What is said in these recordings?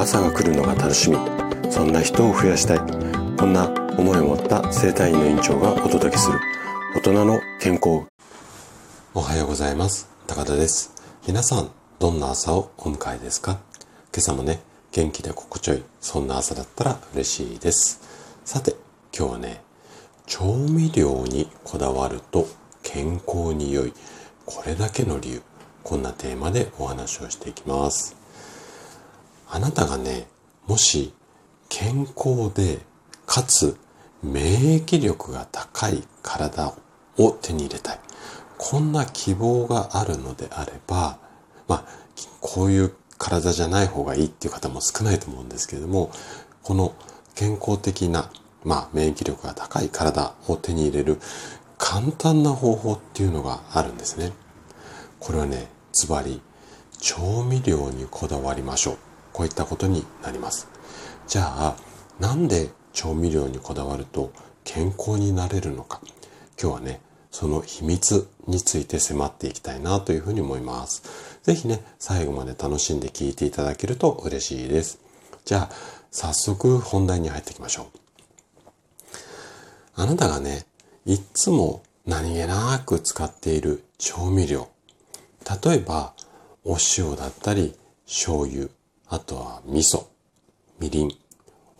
朝が来るのが楽しみ。そんな人を増やしたい。こんな思いを持った生体院の院長がお届けする。大人の健康。おはようございます。高田です。皆さんどんな朝をお迎えですか？今朝もね元気で心地よいそんな朝だったら嬉しいです。さて今日はね調味料にこだわると健康に良いこれだけの理由こんなテーマでお話をしていきます。あなたがねもし健康でかつ免疫力が高い体を手に入れたいこんな希望があるのであればまあこういう体じゃない方がいいっていう方も少ないと思うんですけれどもこの健康的なまあ、免疫力が高い体を手に入れる簡単な方法っていうのがあるんですね。これはね、ズバリ、調味料にこだわりましょう。こういったことになります。じゃあ、なんで調味料にこだわると健康になれるのか。今日はね、その秘密について迫っていきたいなというふうに思います。ぜひね、最後まで楽しんで聞いていただけると嬉しいです。じゃあ、早速本題に入っていきましょう。あなたがね、いつも何気なく使っている調味料。例えば、お塩だったり、醤油、あとは味噌、みりん、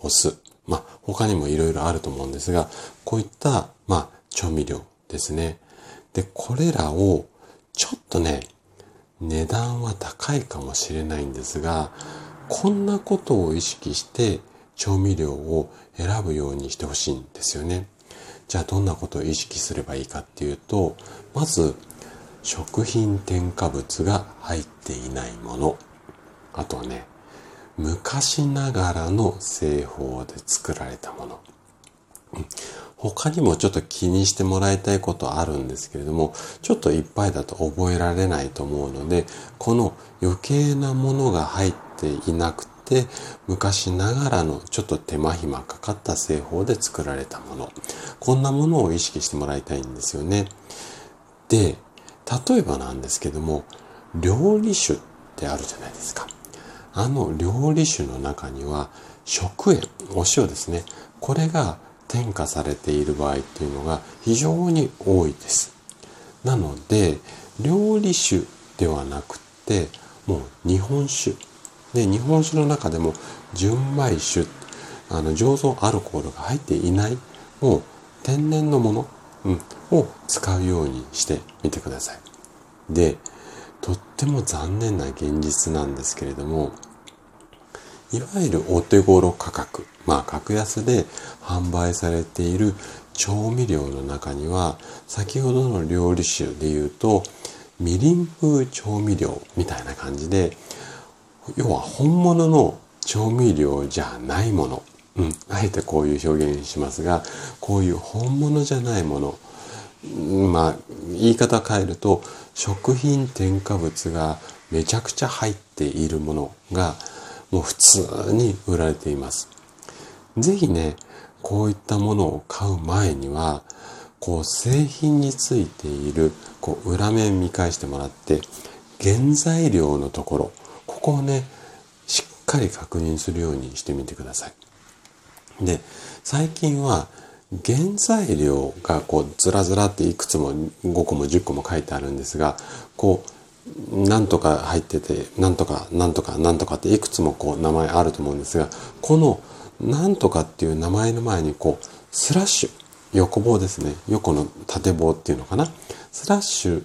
お酢。まあ、他にもいろいろあると思うんですが、こういった、まあ、調味料ですね。で、これらを、ちょっとね、値段は高いかもしれないんですが、こんなことを意識して調味料を選ぶようにしてほしいんですよね。じゃあどんなことを意識すればいいかっていうと、まず、食品添加物が入っていないもの。あとはね、昔ながらの製法で作られたもの。他にもちょっと気にしてもらいたいことあるんですけれども、ちょっといっぱいだと覚えられないと思うので、この余計なものが入っていなくて昔ながらのちょっと手間暇かかった製法で作られたもの。こんなものを意識してもらいたいんですよね。で例えばなんですけども料理酒ってあるじゃないですか。あの料理酒の中には食塩お塩ですね。これが添加されている場合っていうのが非常に多いです。なので料理酒ではなくてもう日本酒。で、日本酒の中でも純米酒、あの、醸造アルコールが入っていない、もう天然のもの、うん、を使うようにしてみてください。で、とっても残念な現実なんですけれども、いわゆるお手頃価格、まあ格安で販売されている調味料の中には、先ほどの料理酒で言うと、みりん風調味料みたいな感じで、要は本物の調味料じゃないもの。うん。あえてこういう表現しますが、こういう本物じゃないもの。まあ、言い方変えると、食品添加物がめちゃくちゃ入っているものが、もう普通に売られています。ぜひね、こういったものを買う前には、こう製品についているこう裏面見返してもらって原材料のところここをね、しっかり確認するようにしてみてください。で、最近は原材料がこうずらずらっていくつも5個も10個も書いてあるんですが、こう、なんとか入ってて、なんとか、なんとか、なんとかっていくつもこう名前あると思うんですが、このなんとかっていう名前の前にこう、スラッシュ、横棒ですね。横の縦棒っていうのかな。スラッシュ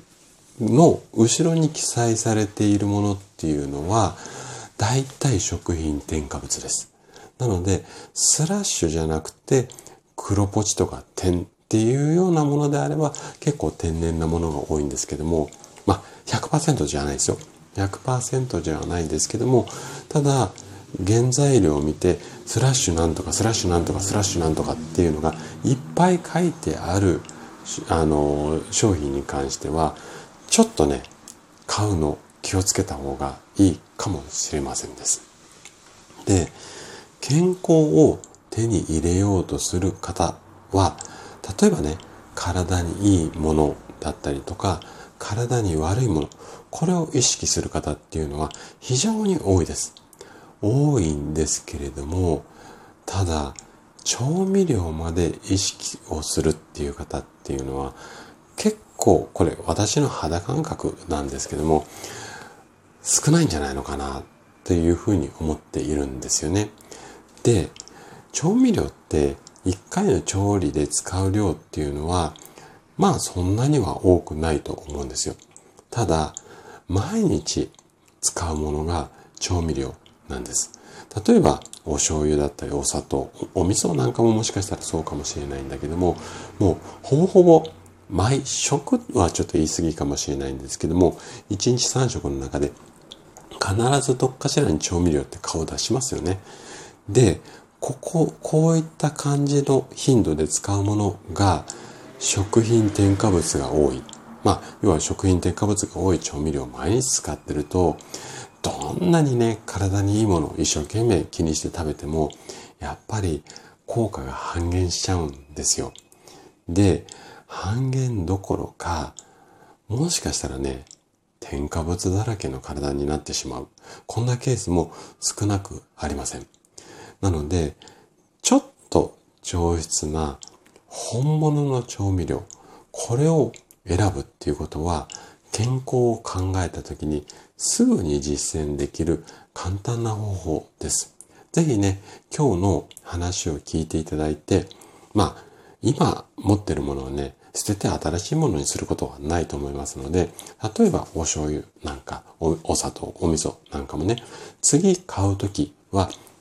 の後ろに記載されているものっていうのは、大体食品添加物です。なので、スラッシュじゃなくて、黒ポチとか点っていうようなものであれば、結構天然なものが多いんですけども、まあ、100%じゃないですよ。100%じゃないですけども、ただ、原材料を見て、スラッシュなんとか、スラッシュなんとか、スラッシュなんとかっていうのがいっぱい書いてある、あの、商品に関しては、ちょっとね、買うの気をつけた方がいいかもしれませんです。で、健康を手に入れようとする方は、例えばね、体にいいものだったりとか、体に悪いもの、これを意識する方っていうのは非常に多いです。多いんですけれども、ただ、調味料まで意識をするっていう方っていうのは、結構、これ私の肌感覚なんですけども、少ないんじゃないのかなっていうふうに思っているんですよね。で、調味料って1回の調理で使う量っていうのは、まあそんなには多くないと思うんですよ。ただ、毎日使うものが調味料なんです。例えば、お醤油だったりお砂糖、お味噌なんかももしかしたらそうかもしれないんだけども、もうほぼほぼ毎食はちょっと言い過ぎかもしれないんですけども、1日3食の中で必ずどっかしらに調味料って顔出しますよね。で、ここ、こういった感じの頻度で使うものが食品添加物が多い。まあ、要は食品添加物が多い調味料を毎日使ってると、どんなにね、体にいいものを一生懸命気にして食べても、やっぱり効果が半減しちゃうんですよ。で、半減どころか、もしかしたらね、添加物だらけの体になってしまう。こんなケースも少なくありません。なので、ちょっと上質な本物の調味料、これを選ぶっていうことは、健康を考えた時にすぐに実践できる簡単な方法です。ぜひね、今日の話を聞いていただいて、まあ、今持ってるものをね、捨てて新しいものにすることはないと思いますので、例えばお醤油なんか、おお砂糖、お味噌なんかもね、次買うときは、